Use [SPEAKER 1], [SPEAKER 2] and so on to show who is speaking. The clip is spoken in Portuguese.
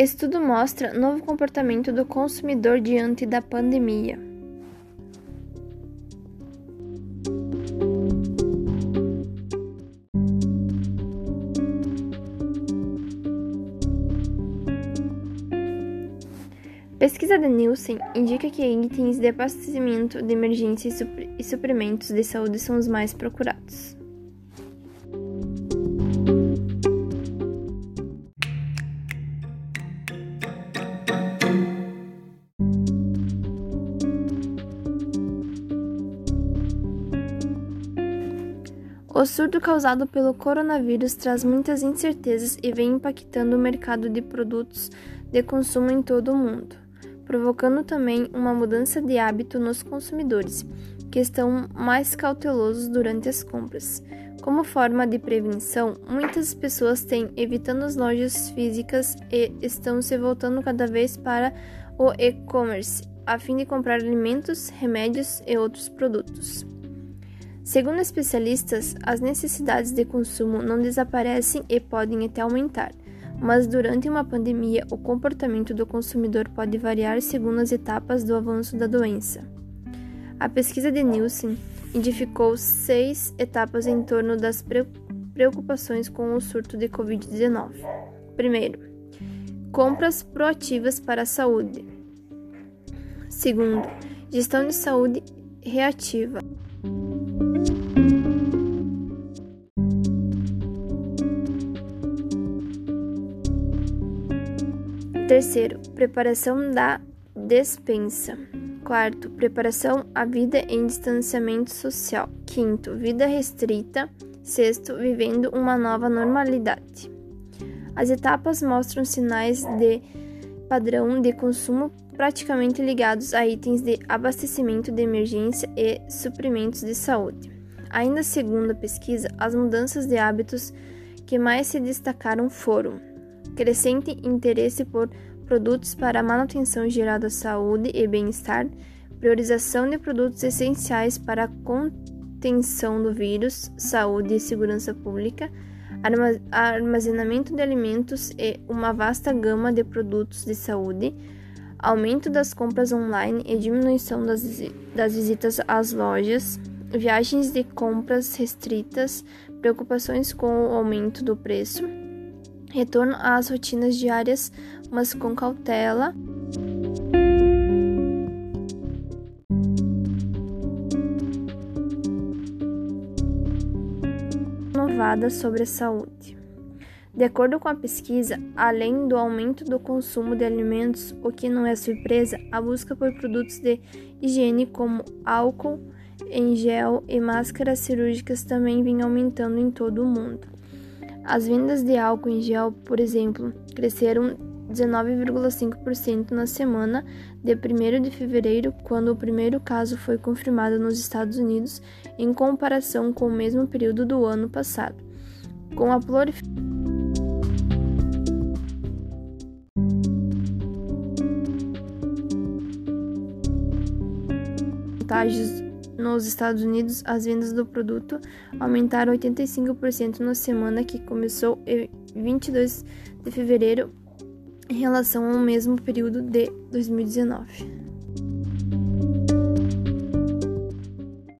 [SPEAKER 1] Estudo mostra novo comportamento do consumidor diante da pandemia. Pesquisa da Nielsen indica que itens de abastecimento de emergência e suprimentos de saúde são os mais procurados. O surto causado pelo coronavírus traz muitas incertezas e vem impactando o mercado de produtos de consumo em todo o mundo provocando também uma mudança de hábito nos consumidores, que estão mais cautelosos durante as compras. Como forma de prevenção, muitas pessoas têm evitando as lojas físicas e estão se voltando cada vez para o e-commerce, a fim de comprar alimentos, remédios e outros produtos. Segundo especialistas, as necessidades de consumo não desaparecem e podem até aumentar mas durante uma pandemia o comportamento do consumidor pode variar segundo as etapas do avanço da doença. A pesquisa de Nielsen identificou seis etapas em torno das preocupações com o surto de Covid-19. Primeiro, compras proativas para a saúde. Segundo, gestão de saúde reativa. Terceiro, preparação da despensa. Quarto, preparação à vida em distanciamento social. Quinto, vida restrita. Sexto, vivendo uma nova normalidade. As etapas mostram sinais de padrão de consumo praticamente ligados a itens de abastecimento de emergência e suprimentos de saúde. Ainda segundo a pesquisa, as mudanças de hábitos que mais se destacaram foram crescente interesse por produtos para manutenção geral da saúde e bem-estar, priorização de produtos essenciais para a contenção do vírus, saúde e segurança pública, armazenamento de alimentos e uma vasta gama de produtos de saúde, aumento das compras online e diminuição das, das visitas às lojas, viagens de compras restritas, preocupações com o aumento do preço Retorno às rotinas diárias, mas com cautela. Inovada sobre a saúde. De acordo com a pesquisa, além do aumento do consumo de alimentos, o que não é surpresa, a busca por produtos de higiene como álcool em gel e máscaras cirúrgicas também vem aumentando em todo o mundo. As vendas de álcool em gel, por exemplo, cresceram 19,5% na semana de 1 de fevereiro, quando o primeiro caso foi confirmado nos Estados Unidos, em comparação com o mesmo período do ano passado. Com a proliferação nos Estados Unidos, as vendas do produto aumentaram 85% na semana que começou em 22 de fevereiro em relação ao mesmo período de 2019.